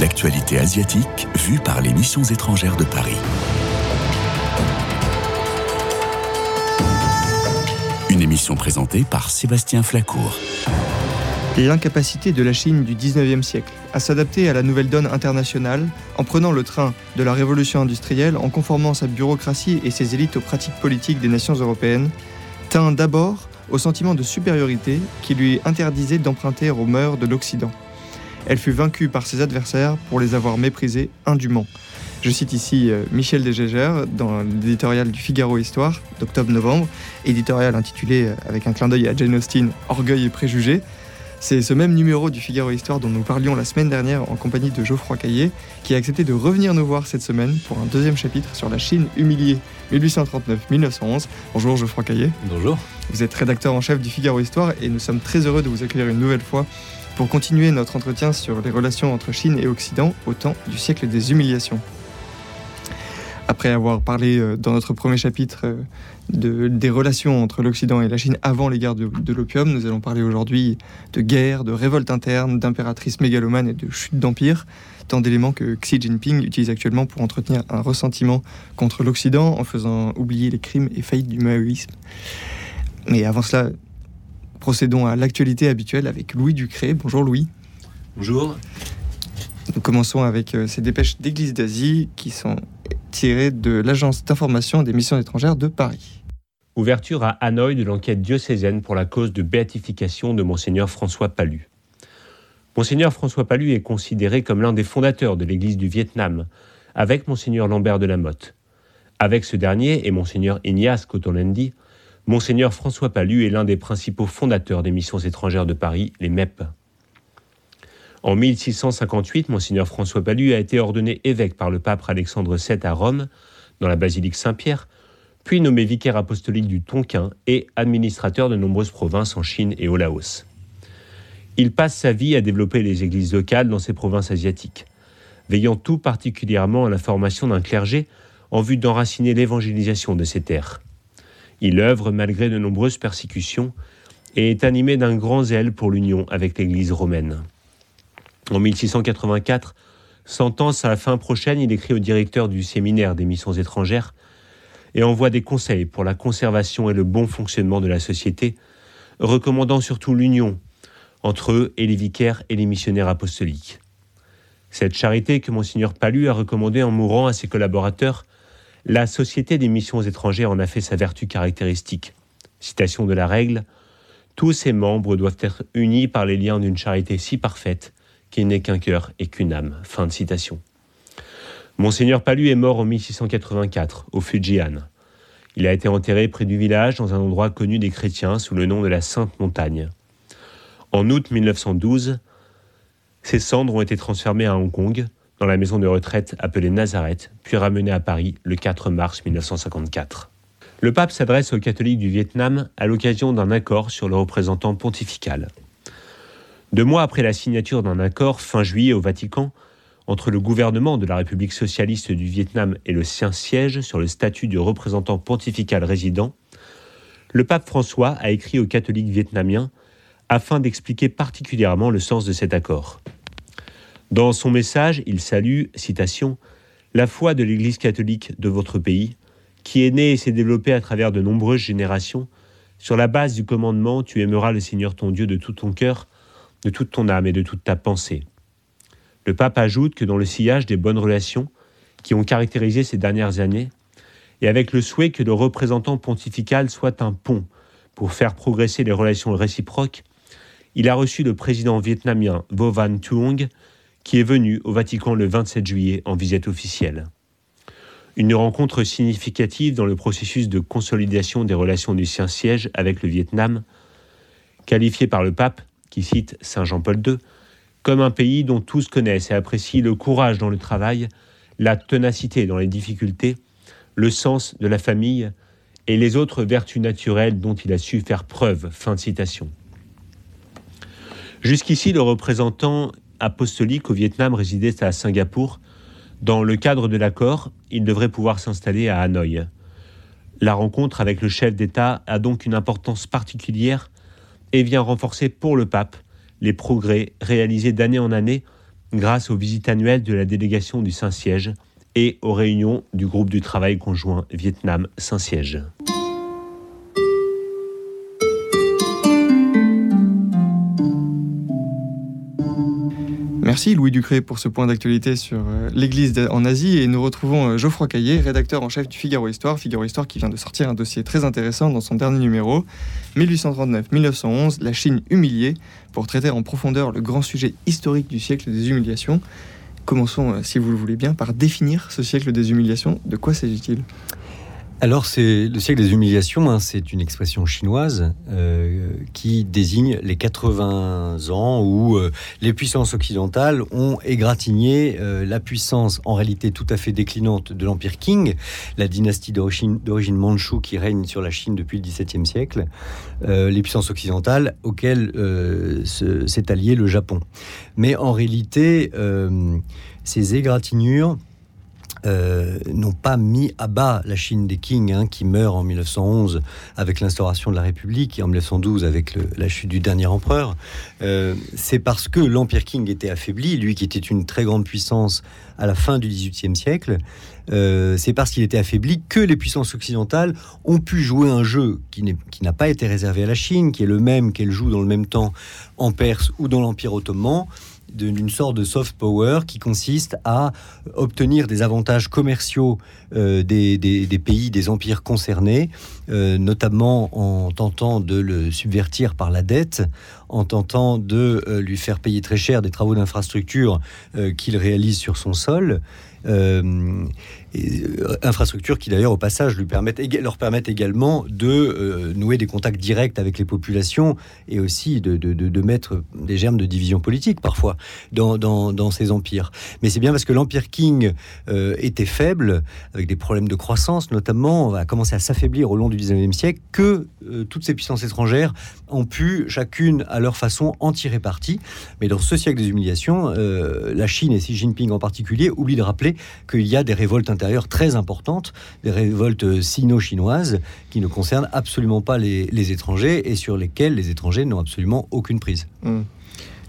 L'actualité asiatique vue par les missions étrangères de Paris. Une émission présentée par Sébastien Flacourt. L'incapacité de la Chine du 19e siècle à s'adapter à la nouvelle donne internationale en prenant le train de la révolution industrielle, en conformant sa bureaucratie et ses élites aux pratiques politiques des nations européennes, tint d'abord au sentiment de supériorité qui lui interdisait d'emprunter aux mœurs de l'Occident. Elle fut vaincue par ses adversaires pour les avoir méprisés indûment. Je cite ici euh, Michel Desgégères dans l'éditorial du Figaro Histoire d'octobre-novembre, éditorial intitulé euh, avec un clin d'œil à Jane Austen Orgueil et préjugés. C'est ce même numéro du Figaro Histoire dont nous parlions la semaine dernière en compagnie de Geoffroy Caillé, qui a accepté de revenir nous voir cette semaine pour un deuxième chapitre sur la Chine humiliée 1839-1911. Bonjour Geoffroy Caillé. Bonjour. Vous êtes rédacteur en chef du Figaro Histoire et nous sommes très heureux de vous accueillir une nouvelle fois pour continuer notre entretien sur les relations entre Chine et Occident au temps du siècle des humiliations. Après avoir parlé euh, dans notre premier chapitre euh, de, des relations entre l'Occident et la Chine avant les guerres de, de l'opium, nous allons parler aujourd'hui de guerre, de révolte interne, d'impératrice mégalomane et de chute d'empire, tant d'éléments que Xi Jinping utilise actuellement pour entretenir un ressentiment contre l'Occident en faisant oublier les crimes et faillites du maoïsme. Mais avant cela, procédons à l'actualité habituelle avec Louis Ducré. Bonjour Louis. Bonjour. Nous commençons avec euh, ces dépêches d'Église d'Asie qui sont de l'Agence d'information des missions étrangères de Paris. Ouverture à Hanoï de l'enquête diocésaine pour la cause de béatification de Monseigneur François Palu. Monseigneur François Palu est considéré comme l'un des fondateurs de l'Église du Vietnam, avec Monseigneur Lambert de la Motte. Avec ce dernier et Monseigneur Ignace Cotolendi, Monseigneur François Palu est l'un des principaux fondateurs des missions étrangères de Paris, les MEP. En 1658, Monseigneur François Palu a été ordonné évêque par le pape Alexandre VII à Rome, dans la basilique Saint-Pierre, puis nommé vicaire apostolique du Tonkin et administrateur de nombreuses provinces en Chine et au Laos. Il passe sa vie à développer les églises locales dans ces provinces asiatiques, veillant tout particulièrement à la formation d'un clergé en vue d'enraciner l'évangélisation de ces terres. Il œuvre malgré de nombreuses persécutions et est animé d'un grand zèle pour l'union avec l'Église romaine. En 1684, sentant sa fin prochaine, il écrit au directeur du séminaire des missions étrangères et envoie des conseils pour la conservation et le bon fonctionnement de la société, recommandant surtout l'union entre eux et les vicaires et les missionnaires apostoliques. Cette charité que Monseigneur Palu a recommandée en mourant à ses collaborateurs la Société des missions étrangères en a fait sa vertu caractéristique. Citation de la règle Tous ses membres doivent être unis par les liens d'une charité si parfaite qu'il n'est qu'un cœur et qu'une âme. Fin. Monseigneur Palu est mort en 1684, au Fujian. Il a été enterré près du village, dans un endroit connu des chrétiens sous le nom de la Sainte Montagne. En août 1912, ses cendres ont été transformées à Hong Kong, dans la maison de retraite appelée Nazareth, puis ramené à Paris le 4 mars 1954. Le pape s'adresse aux catholiques du Vietnam à l'occasion d'un accord sur le représentant pontifical. Deux mois après la signature d'un accord fin juillet au Vatican entre le gouvernement de la République socialiste du Vietnam et le Saint-Siège sur le statut du représentant pontifical résident, le pape François a écrit aux catholiques vietnamiens afin d'expliquer particulièrement le sens de cet accord. Dans son message, il salue, citation, la foi de l'Église catholique de votre pays, qui est née et s'est développée à travers de nombreuses générations, sur la base du commandement Tu aimeras le Seigneur ton Dieu de tout ton cœur, de toute ton âme et de toute ta pensée. Le pape ajoute que dans le sillage des bonnes relations qui ont caractérisé ces dernières années, et avec le souhait que le représentant pontifical soit un pont pour faire progresser les relations réciproques, il a reçu le président vietnamien Vo Van Thuong, qui est venu au Vatican le 27 juillet en visite officielle. Une rencontre significative dans le processus de consolidation des relations du Saint-Siège avec le Vietnam, qualifié par le pape, qui cite Saint Jean-Paul II, comme un pays dont tous connaissent et apprécient le courage dans le travail, la ténacité dans les difficultés, le sens de la famille et les autres vertus naturelles dont il a su faire preuve. Fin de citation. Jusqu'ici, le représentant apostolique au Vietnam résidait à Singapour. Dans le cadre de l'accord, il devrait pouvoir s'installer à Hanoï. La rencontre avec le chef d'État a donc une importance particulière et vient renforcer pour le pape les progrès réalisés d'année en année grâce aux visites annuelles de la délégation du Saint-Siège et aux réunions du groupe du travail conjoint Vietnam-Saint-Siège. Merci Louis Ducré pour ce point d'actualité sur euh, l'Église en Asie et nous retrouvons euh, Geoffroy Caillé, rédacteur en chef du Figaro Histoire, Figaro Histoire qui vient de sortir un dossier très intéressant dans son dernier numéro, 1839-1911, la Chine humiliée, pour traiter en profondeur le grand sujet historique du siècle des humiliations. Commençons, euh, si vous le voulez bien, par définir ce siècle des humiliations. De quoi s'agit-il? Alors, c'est le siècle des humiliations, hein, c'est une expression chinoise euh, qui désigne les 80 ans où euh, les puissances occidentales ont égratigné euh, la puissance en réalité tout à fait déclinante de l'Empire Qing, la dynastie d'origine manchoue qui règne sur la Chine depuis le XVIIe siècle, les puissances occidentales auxquelles s'est allié le Japon. Mais en réalité, ces égratignures euh, n'ont pas mis à bas la Chine des Qing, hein, qui meurt en 1911 avec l'instauration de la République et en 1912 avec la chute du dernier empereur. Euh, c'est parce que l'Empire Qing était affaibli, lui qui était une très grande puissance à la fin du XVIIIe siècle, euh, c'est parce qu'il était affaibli que les puissances occidentales ont pu jouer un jeu qui n'a pas été réservé à la Chine, qui est le même qu'elle joue dans le même temps en Perse ou dans l'Empire ottoman d'une sorte de soft power qui consiste à obtenir des avantages commerciaux euh, des, pays, des empires concernés, euh, notamment en tentant de le subvertir par la dette, en tentant de euh, lui faire payer très cher des travaux d'infrastructure qu'il réalise sur son sol. Euh, infrastructures qui d'ailleurs au passage lui permettent, leur permettent également de euh, nouer des contacts directs avec les populations et aussi de, de, mettre des germes de division politique parfois dans, dans, ces empires. Mais c'est bien parce que l'empire King euh, était faible, avec des problèmes de croissance notamment, a commencé à s'affaiblir au long du 19e siècle, que toutes ces puissances étrangères ont pu chacune à leur façon en tirer parti. Mais dans ce siècle des humiliations, la Chine et Xi Jinping en particulier oublient de rappeler qu'il y a des révoltes intérieures très importantes, des révoltes sino-chinoises qui ne concernent absolument pas les, étrangers et sur lesquelles les étrangers n'ont absolument aucune prise. Hmm.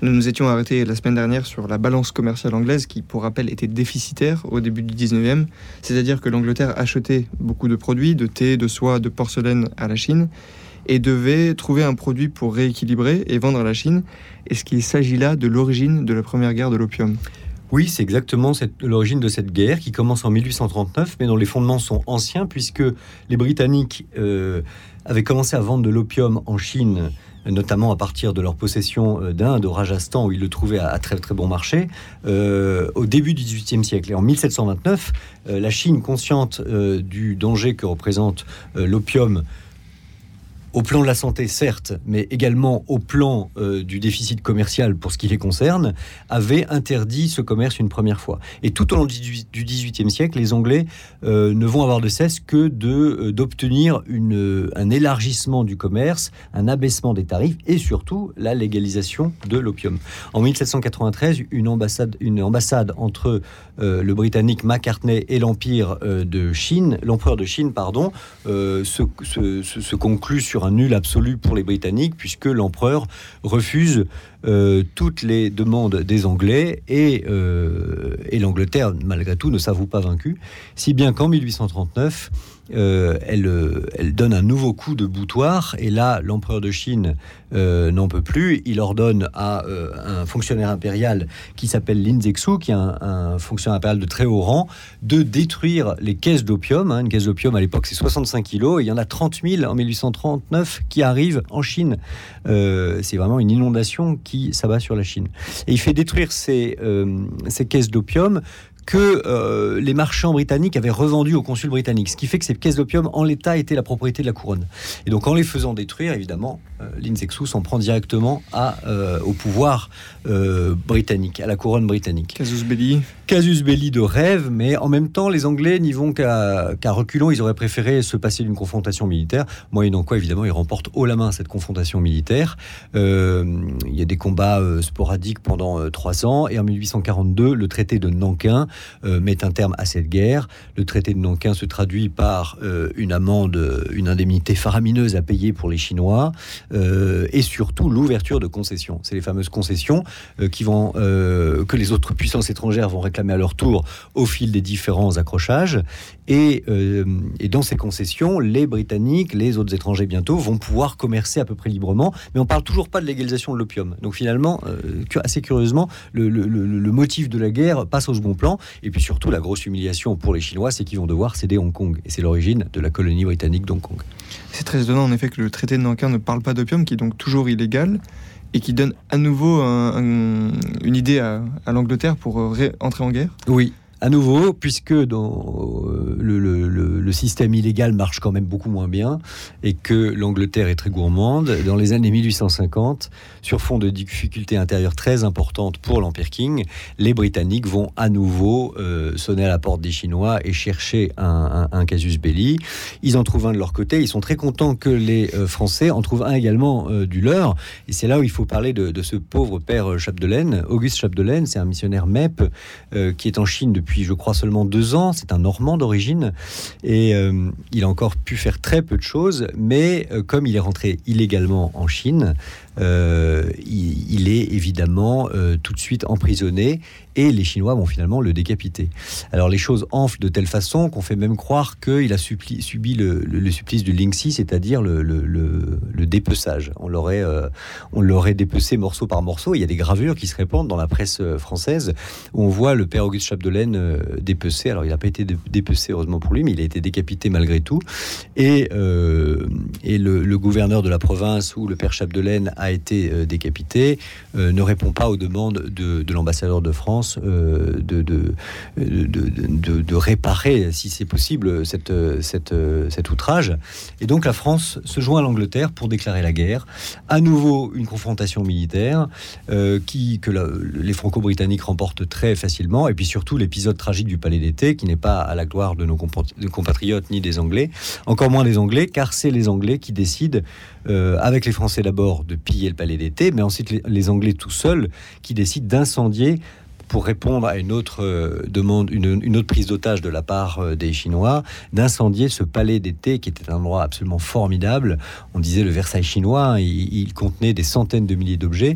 Nous nous étions arrêtés la semaine dernière sur la balance commerciale anglaise qui, pour rappel, était déficitaire au début du 19e. C'est-à-dire que l'Angleterre achetait beaucoup de produits, de thé, de soie, de porcelaine à la Chine et devait trouver un produit pour rééquilibrer et vendre à la Chine. Est-ce qu'il s'agit là de l'origine de la première guerre de l'opium? Oui, c'est exactement l'origine de cette guerre qui commence en 1839, mais dont les fondements sont anciens, puisque les Britanniques euh, avaient commencé à vendre de l'opium en Chine notamment à partir de leur possession euh, d'Inde, au Rajasthan, où ils le trouvaient à, très très bon marché, euh, au début du XVIIIe siècle. Et en 1729, la Chine, consciente du danger que représente l'opium, au plan de la santé, certes, mais également au plan euh, du déficit commercial pour ce qui les concerne, avait interdit ce commerce une première fois. Et tout au long du XVIIIe siècle, les Anglais euh, ne vont avoir de cesse que euh, d'obtenir un élargissement du commerce, un abaissement des tarifs et surtout la légalisation de l'opium. En 1793, une ambassade, une ambassade entre le Britannique Macartney et l'Empire de Chine, l'empereur de Chine, pardon, se, se conclut sur un nul absolu pour les Britanniques, puisque l'empereur refuse euh, toutes les demandes des Anglais et, euh, et l'Angleterre, malgré tout, ne s'avoue pas vaincue, si bien qu'en 1839, euh, elle, elle, donne un nouveau coup de boutoir, et là, l'empereur de Chine n'en peut plus. Il ordonne à un fonctionnaire impérial qui s'appelle Lin Zexu, qui est un, fonctionnaire impérial de très haut rang, de détruire les caisses d'opium. Hein. Une caisse d'opium, à l'époque, c'est 65 kilos, et il y en a 30 000 en 1839 qui arrivent en Chine. c'est vraiment une inondation qui s'abat sur la Chine. Et il fait détruire ces, euh, ces caisses d'opium que euh, les marchands britanniques avaient revendu au consul britannique, ce qui fait que ces caisses d'opium en l'état étaient la propriété de la couronne. Et donc en les faisant détruire, évidemment, euh, l'Inzexu s'en prend directement à, euh, au pouvoir britannique, à la couronne britannique. Casus belli. Casus belli de rêve, mais en même temps, les Anglais n'y vont qu'à reculons. Ils auraient préféré se passer d'une confrontation militaire, moyennant quoi, évidemment, ils remportent haut la main cette confrontation militaire. il y a des combats sporadiques pendant trois ans, et en 1842, le traité de Nankin met un terme à cette guerre. Le traité de Nankin se traduit par une amende, une indemnité faramineuse à payer pour les Chinois et surtout l'ouverture de concessions. C'est les fameuses concessions qui vont, que les autres puissances étrangères vont réclamer à leur tour au fil des différents accrochages. Et, et dans ces concessions, les Britanniques, les autres étrangers bientôt vont pouvoir commercer à peu près librement, mais on parle toujours pas de légalisation de l'opium. Donc finalement, euh, assez curieusement, le, motif de la guerre passe au second plan. Et puis surtout, la grosse humiliation pour les Chinois, c'est qu'ils vont devoir céder Hong Kong. Et c'est l'origine de la colonie britannique d'Hong Kong. C'est très étonnant en effet que le traité de Nankin ne parle pas d'opium, qui est donc toujours illégal et qui donne à nouveau une idée à, à l'Angleterre pour euh, entrer en guerre. Oui, à nouveau, puisque dans, euh, le, système illégal marche quand même beaucoup moins bien et que l'Angleterre est très gourmande, dans les années 1850, sur fond de difficultés intérieures très importantes pour l'Empire King, les Britanniques vont à nouveau euh, sonner à la porte des Chinois et chercher un, casus belli. Ils en trouvent un de leur côté. Ils sont très contents que les euh, Français en trouvent un également du leur. Et c'est là où il faut parler de ce pauvre père Chapdelaine. Auguste Chapdelaine, c'est un missionnaire MEP qui est en Chine depuis je crois, seulement deux ans. C'est un Normand d'origine et euh, il a encore pu faire très peu de choses. Mais euh, comme il est rentré illégalement en Chine, euh, il, est évidemment tout de suite emprisonné et les Chinois vont finalement le décapiter. Alors les choses enflent de telle façon qu'on fait même croire qu'il a subi le, supplice du Lingxi, c'est-à-dire le, dépeçage. On l'aurait, on l'aurait dépecé morceau par morceau. Il y a des gravures qui se répandent dans la presse française où on voit le père Auguste Chapdelaine euh, dépecé. Alors, il n'a pas été dépecé, heureusement pour lui, mais il a été décapité malgré tout. Et, euh, et le, gouverneur de la province où le père Chapdelaine a été euh, décapité ne répond pas aux demandes de, l'ambassadeur de France de de, de, de, réparer, si c'est possible, cette, cette, cet outrage. Et donc, la France se joint à l'Angleterre pour déclarer la guerre. À nouveau, une confrontation militaire qui, que les Franco-Britanniques remportent très facilement. Et puis surtout, l'épisode tragique du Palais d'été, qui n'est pas à la gloire de nos compatriotes ni des Anglais, encore moins des Anglais, car c'est les Anglais qui décident, euh, avec les Français d'abord, de le Palais d'été, mais ensuite les, Anglais tout seuls qui décident d'incendier pour répondre à une autre euh, demande, une, autre prise d'otage de la part euh, des Chinois, d'incendier ce palais d'été qui était un endroit absolument formidable. On disait le Versailles chinois, hein, il contenait des centaines de milliers d'objets.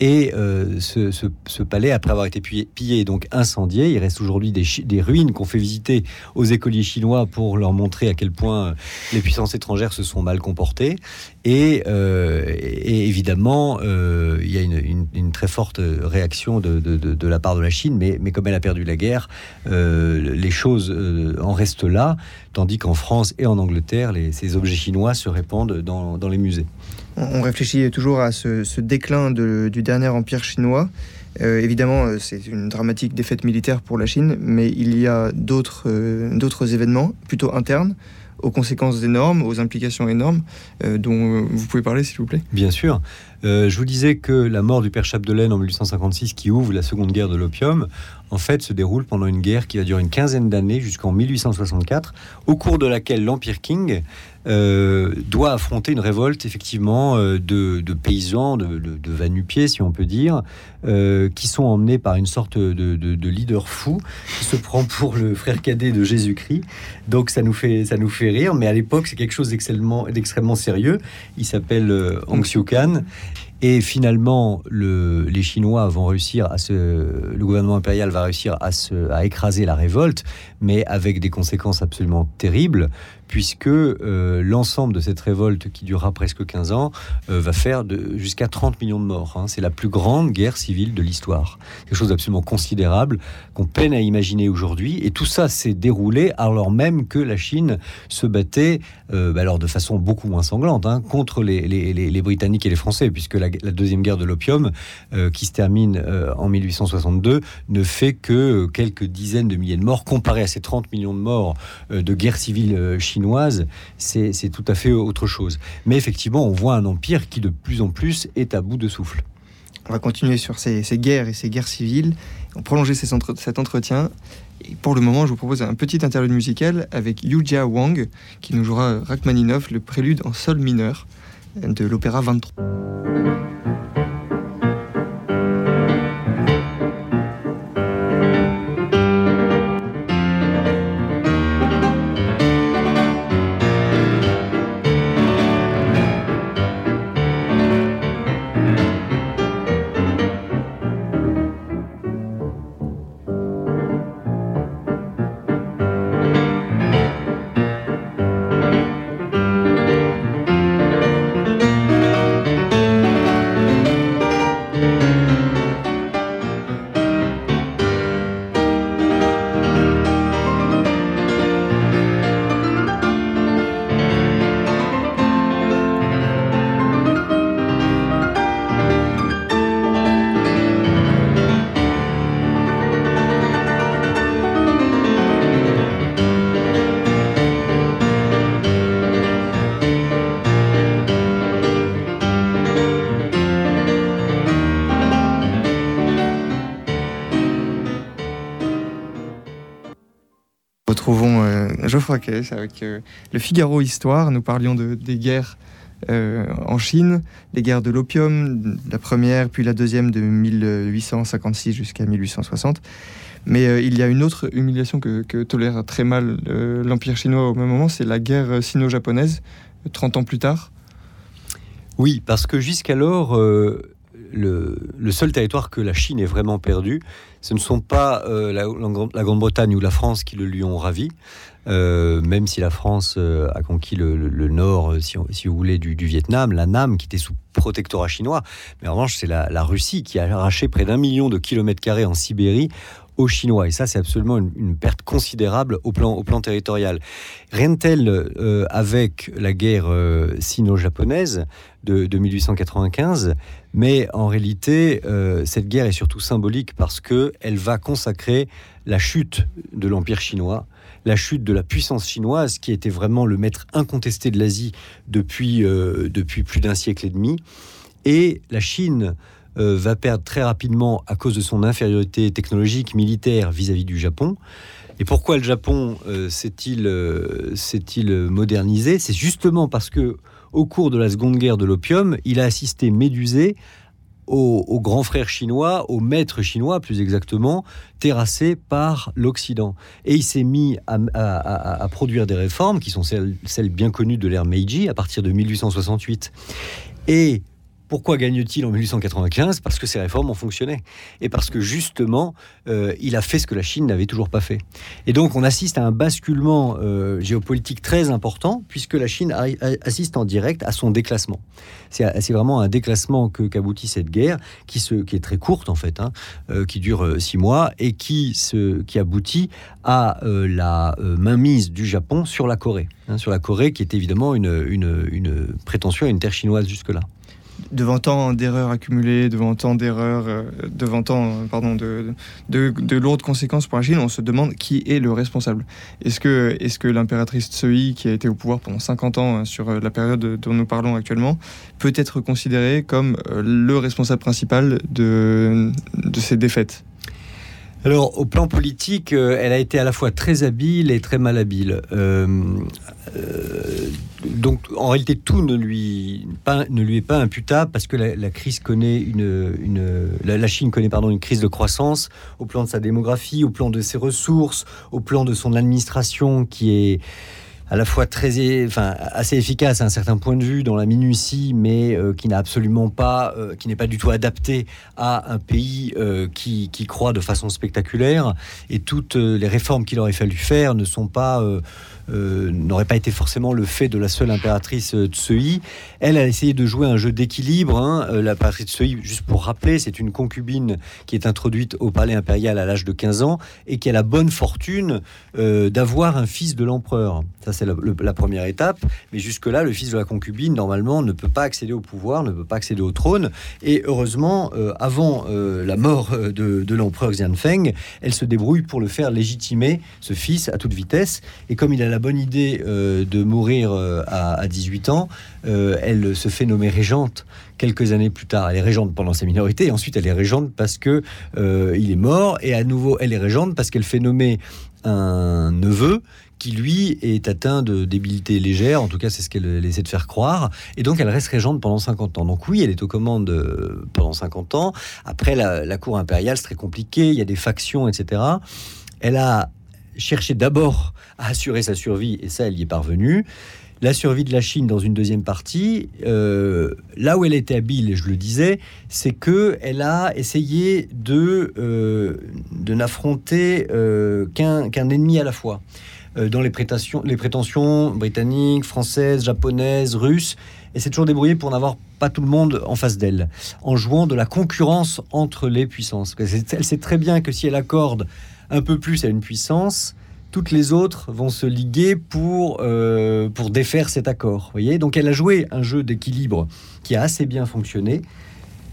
Et euh, ce, palais, après avoir été pillé, et donc incendié, il reste aujourd'hui des, ruines qu'on fait visiter aux écoliers chinois pour leur montrer à quel point les puissances étrangères se sont mal comportées. Et, euh, évidemment, il y a une, très forte réaction de, la part de la Chine, mais, comme elle a perdu la guerre, les choses en restent là, tandis qu'en France et en Angleterre, ces objets chinois se répandent dans les musées on réfléchit toujours à ce, déclin du dernier empire chinois. Euh, évidemment, euh, c'est une dramatique défaite militaire pour la Chine, mais il y a d'autres euh, événements plutôt internes aux conséquences énormes, aux implications énormes, dont vous pouvez parler, s'il vous plaît Bien sûr. je vous disais que la mort du père Chapdelaine en 1856, qui ouvre la seconde guerre de l'opium, en fait, se déroule pendant une guerre qui va durer une quinzaine d'années jusqu'en 1864, au cours de laquelle l'Empire King euh, doit affronter une révolte effectivement euh, de, paysans, de, de, vanupiers si on peut dire, euh, qui sont emmenés par une sorte de, leader fou qui se prend pour le frère cadet de Jésus-Christ. Donc ça nous fait ça nous fait rire, mais à l'époque c'est quelque chose d'extrêmement sérieux. Il s'appelle Hong Xiu Kan et finalement, les Chinois vont réussir à le gouvernement impérial va réussir à, se, à écraser la révolte, mais avec des conséquences absolument terribles, puisque euh, l'ensemble de cette révolte qui durera presque 15 ans euh, va faire jusqu'à 30 millions de morts. Hein. C'est la plus grande guerre civile de l'histoire. Quelque chose d'absolument considérable qu'on peine à imaginer aujourd'hui. Et tout ça s'est déroulé alors même que la Chine se battait, euh, bah alors de façon beaucoup moins sanglante, hein, contre les, Britanniques et les Français, puisque la, deuxième guerre de l'opium, qui se termine en 1862, ne fait que quelques dizaines de milliers de morts comparé à ces 30 millions de morts de guerre civile chinoise c'est tout à fait autre chose. Mais effectivement, on voit un empire qui de plus en plus est à bout de souffle. On va continuer sur ces, guerres et ces guerres civiles, on prolonger cet entretien. Et pour le moment, je vous propose un petit interlude musical avec Yujia Wang, qui nous jouera Rachmaninoff, le prélude en sol mineur de l'opéra 23. Geoffroy Caisse avec euh, le Figaro Histoire. Nous parlions de, des guerres euh, en Chine, les guerres de l'opium, la première puis la deuxième de 1856 jusqu'à 1860. Mais il y a une autre humiliation que, que tolère très mal l'Empire chinois au même moment, c'est la guerre sino-japonaise, 30 ans plus tard. Oui, parce que jusqu'alors, le, seul territoire que la Chine ait vraiment perdu, ce ne sont pas euh, la, Grande-Bretagne ou la France qui le lui ont ravi, euh, même si la France euh, a conquis le, nord, si, vous voulez, du, Vietnam, la Nam qui était sous protectorat chinois. Mais en revanche, c'est la, Russie qui a arraché près d'un million de kilomètres carrés en Sibérie aux Chinois. Et ça, c'est absolument une, perte considérable au plan, territorial. Rien de tel avec la guerre sino-japonaise de, 1895, mais en réalité, euh, cette guerre est surtout symbolique parce qu'elle va consacrer la chute de l'Empire chinois, la chute de la puissance chinoise, qui était vraiment le maître incontesté de l'Asie depuis, depuis plus d'un siècle et demi. Et la Chine euh, va perdre très rapidement à cause de son infériorité technologique militaire vis-à-vis du Japon. Et pourquoi le Japon euh, euh, s'est-il modernisé? C'est justement parce que au cours de la Seconde Guerre de l'opium, il a assisté médusé au, grand frère chinois, au maître chinois plus exactement, terrassé par l'Occident. Et il s'est mis à, produire des réformes qui sont celles, bien connues de l'ère Meiji à partir de 1868. Et pourquoi gagne-t-il en 1895 Parce que ces réformes ont fonctionné. Et parce que justement, euh, il a fait ce que la Chine n'avait toujours pas fait. Et donc on assiste à un basculement euh, géopolitique très important, puisque la Chine assiste en direct à son déclassement. C'est vraiment un déclassement qu'aboutit cette guerre, qui, est très courte en fait, hein, euh, qui dure six mois, et qui, aboutit à la mainmise du Japon sur la Corée. Hein, sur la Corée, qui est évidemment une prétention à une terre chinoise jusque-là devant tant d'erreurs accumulées, devant tant d'erreurs, euh, devant tant euh, pardon, de, de, lourdes conséquences pour la Chine, on se demande qui est le responsable. Est-ce que, l'impératrice Tsui, qui a été au pouvoir pendant 50 ans hein, sur euh, la période dont nous parlons actuellement, peut être considérée comme le responsable principal de, de ces défaites? Alors, au plan politique, euh, elle a été à la fois très habile et très malhabile. Euh, euh, donc, en réalité, tout ne lui, est pas imputable parce que la, crise connaît une la, Chine connaît pardon une crise de croissance au plan de sa démographie, au plan de ses ressources, au plan de son administration qui est à la fois très, enfin, assez efficace à un certain point de vue dans la minutie, mais euh, qui n'a absolument pas, euh, qui n'est pas du tout adapté à un pays euh, qui, qui, croît de façon spectaculaire. Et toutes les réformes qu'il aurait fallu faire ne sont pas n'aurait pas été forcément le fait de la seule impératrice Tsui. Elle a essayé de jouer un jeu d'équilibre. Hein. L'impératrice Tsui, juste pour rappeler, c'est une concubine qui est introduite au palais impérial à l'âge de 15 ans et qui a la bonne fortune d'avoir un fils de l'empereur. Ça, c'est la, première étape. Mais jusque-là, le fils de la concubine, normalement, ne peut pas accéder au pouvoir, ne peut pas accéder au trône. Et heureusement, avant la mort de, de l'empereur Xianfeng, elle se débrouille pour le faire légitimer, ce fils, à toute vitesse. Et comme il a la bonne idée euh, de mourir euh, à, 18 ans, euh, elle se fait nommer régente quelques années plus tard. Elle est régente pendant sa minorité, et ensuite elle est régente parce que il est mort, et à nouveau elle est régente parce qu'elle fait nommer un neveu qui lui est atteint de débilité légère, en tout cas c'est ce qu'elle essaie de faire croire, et donc elle reste régente pendant 50 ans. Donc oui, elle est aux commandes pendant 50 ans. Après la, cour impériale, c'est très compliqué, il y a des factions, etc. Elle a chercher d'abord à assurer sa survie, et ça, elle y est parvenue. La survie de la Chine dans une deuxième partie, euh, là où elle était habile, et je le disais, c'est que elle a essayé de, euh, n'affronter euh, qu'un ennemi à la fois. Dans les prétentions, les prétentions britanniques, françaises, japonaises, russes, et c'est toujours débrouillé pour n'avoir pas tout le monde en face d'elle, en jouant de la concurrence entre les puissances. Elle sait très bien que si elle accorde un peu plus à une puissance, toutes les autres vont se liguer pour, euh, pour défaire cet accord. Voyez Donc elle a joué un jeu d'équilibre qui a assez bien fonctionné.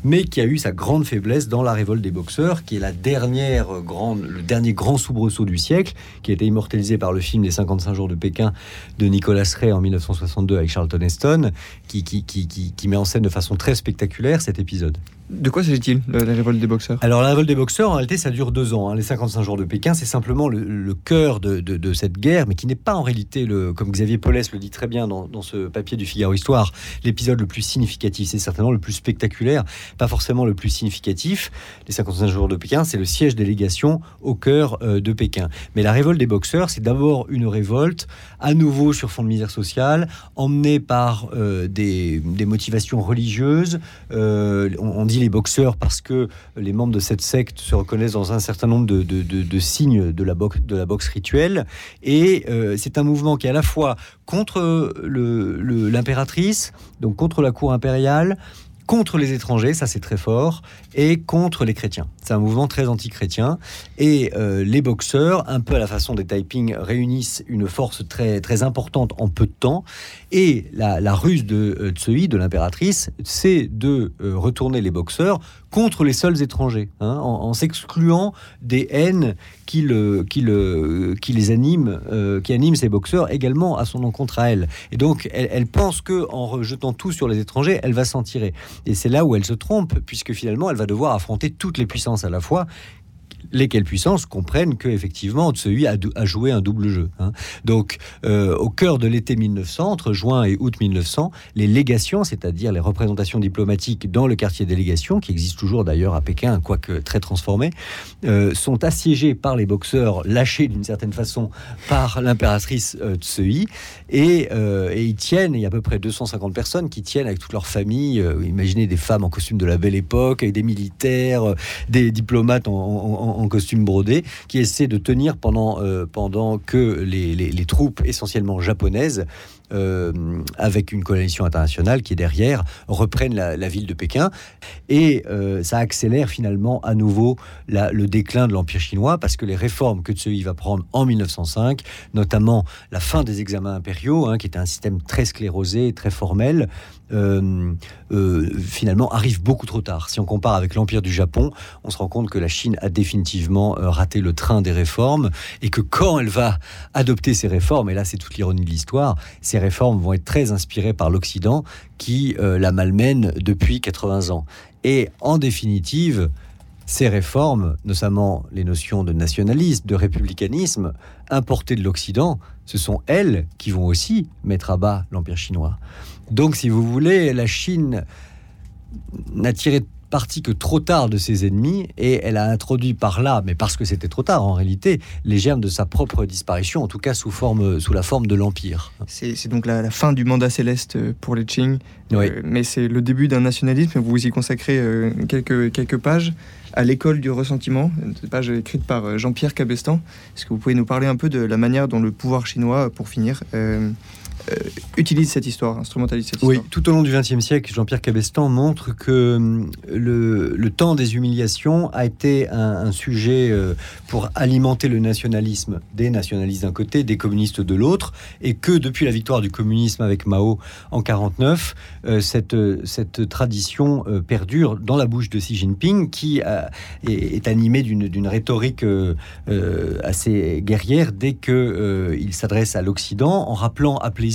Mais qui a eu sa grande faiblesse dans la révolte des boxeurs, qui est la dernière grande, le dernier grand soubresaut du siècle, qui a été immortalisé par le film Les 55 jours de Pékin de Nicolas Ray en 1962 avec Charlton Heston, qui, qui, qui, qui met en scène de façon très spectaculaire cet épisode. De quoi s'agit-il, la, révolte des boxeurs? Alors, la révolte des boxeurs, en réalité, ça dure deux ans. Hein. Les 55 jours de Pékin, c'est simplement le, cœur de, cette guerre, mais qui n'est pas en réalité, le, comme Xavier Paulès le dit très bien dans, ce papier du Figaro Histoire, l'épisode le plus significatif. C'est certainement le plus spectaculaire, pas forcément le plus significatif. Les 55 jours de Pékin, c'est le siège délégation au cœur euh, de Pékin. Mais la révolte des boxeurs, c'est d'abord une révolte, à nouveau sur fond de misère sociale, emmenée par euh, des, motivations religieuses. Euh, on les boxeurs parce que les membres de cette secte se reconnaissent dans un certain nombre de, signes de la, boxe, de la boxe rituelle. Et euh, c'est un mouvement qui est à la fois contre l'impératrice, donc contre la cour impériale, contre les étrangers, ça c'est très fort, et contre les chrétiens. C'est un mouvement très anti-chrétien. Et euh, les boxeurs, un peu à la façon des Taiping, réunissent une force très, très importante en peu de temps. Et la, ruse de euh, de l'impératrice, c'est de euh, retourner les boxeurs contre les seuls étrangers, hein, en, s'excluant des haines qui, le, qui, le, qui les animent, qui animent ces boxeurs également à son encontre à elle. Et donc, elle, elle pense que en rejetant tout sur les étrangers, elle va s'en tirer. Et c'est là où elle se trompe, puisque finalement, elle va devoir affronter toutes les puissances à la fois lesquelles puissances comprennent que effectivement Tsui a, a joué un double jeu. Hein. Donc, euh, au cœur de l'été 1900, entre juin et août 1900, les légations, c'est-à-dire les représentations diplomatiques dans le quartier délégation, qui existe toujours d'ailleurs à Pékin, quoique très transformé, euh, sont assiégées par les boxeurs, lâchés d'une certaine façon par l'impératrice euh, Tsui, et, et, ils tiennent. Il y a à peu près 250 personnes qui tiennent avec toute leur famille. imaginez des femmes en costume de la belle époque, et des militaires, des diplomates en, costume brodé, qui essaie de tenir pendant, euh, pendant que les, les, troupes essentiellement japonaises euh, avec une coalition internationale qui est derrière, reprennent la, ville de Pékin. Et euh, ça accélère finalement à nouveau le déclin de l'Empire chinois, parce que les réformes que Tsui va prendre en 1905, notamment la fin des examens impériaux, hein, qui était un système très sclérosé, très formel, euh, finalement arrive beaucoup trop tard. Si on compare avec l'Empire du Japon, on se rend compte que la Chine a définitivement raté le train des réformes et que quand elle va adopter ces réformes, et là c'est toute l'ironie de l'histoire, ces réformes vont être très inspirées par l'Occident qui euh, la malmène depuis 80 ans. Et en définitive, ces réformes, notamment les notions de nationalisme, de républicanisme, importées de l'Occident, ce sont elles qui vont aussi mettre à bas l'Empire chinois. Donc, si vous voulez, la Chine n'a tiré partie que trop tard de ses ennemis et elle a introduit par là, mais parce que c'était trop tard en réalité, les germes de sa propre disparition, en tout cas sous, forme, sous la forme de l'Empire. C'est donc la, fin du mandat céleste pour les Qing, euh, mais c'est le début d'un nationalisme. Vous y consacrez euh, quelques, quelques pages à l'école du ressentiment, une page écrite par euh, Jean-Pierre Cabestan. Est-ce que vous pouvez nous parler un peu de la manière dont le pouvoir chinois, pour finir, euh, utilise cette histoire, instrumentalise cette histoire. Oui, tout au long du XXe siècle, Jean-Pierre Cabestan montre que hum, le, le, temps des humiliations a été un, sujet euh, pour alimenter le nationalisme des nationalistes d'un côté, des communistes de l'autre, et que depuis la victoire du communisme avec Mao en 49, euh, cette, cette tradition perdure dans la bouche de Xi Jinping, qui est, est, animé d'une rhétorique assez guerrière dès que il s'adresse à l'Occident, en rappelant à plaisir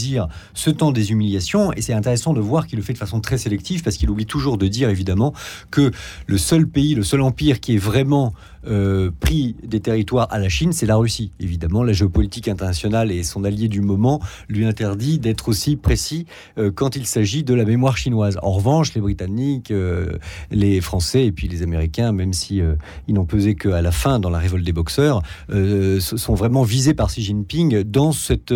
ce temps des humiliations. Et c'est intéressant de voir qu'il le fait de façon très sélective parce qu'il oublie toujours de dire évidemment que le seul pays, le seul empire qui est vraiment euh, pris des territoires à la Chine, c'est la Russie. Évidemment, la géopolitique internationale et son allié du moment lui interdit d'être aussi précis euh, quand il s'agit de la mémoire chinoise. En revanche, les Britanniques, euh, les Français et puis les Américains, même si ils n'ont pesé qu'à la fin dans la révolte des boxeurs, sont vraiment visés par Xi Jinping dans cette,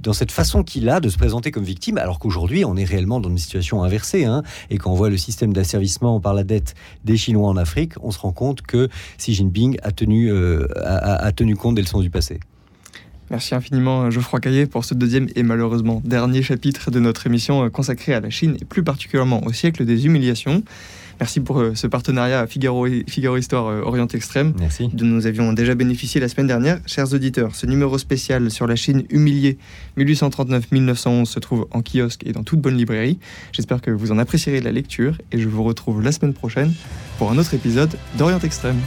dans cette façon qu'il a de se présenter comme victime, alors qu'aujourd'hui, on est réellement dans une situation inversée. Hein, et quand on voit le système d'asservissement par la dette des Chinois en Afrique, on se rend compte que Xi Jinping Jinping a tenu, euh, a, tenu compte des leçons du passé. Merci infiniment Geoffroy Caillet pour ce deuxième et malheureusement dernier chapitre de notre émission euh, consacrée à la Chine et plus particulièrement au siècle des humiliations. Merci pour euh, ce partenariat Figaro, Figaro Histoire euh, Orient Extrême. Merci. dont nous avions déjà bénéficié la semaine dernière. Chers auditeurs, ce numéro spécial sur la Chine humiliée 1839-1911 se trouve en kiosque et dans toute bonne librairie. J'espère que vous en apprécierez la lecture et je vous retrouve la semaine prochaine pour un autre épisode d'Orient Extrême.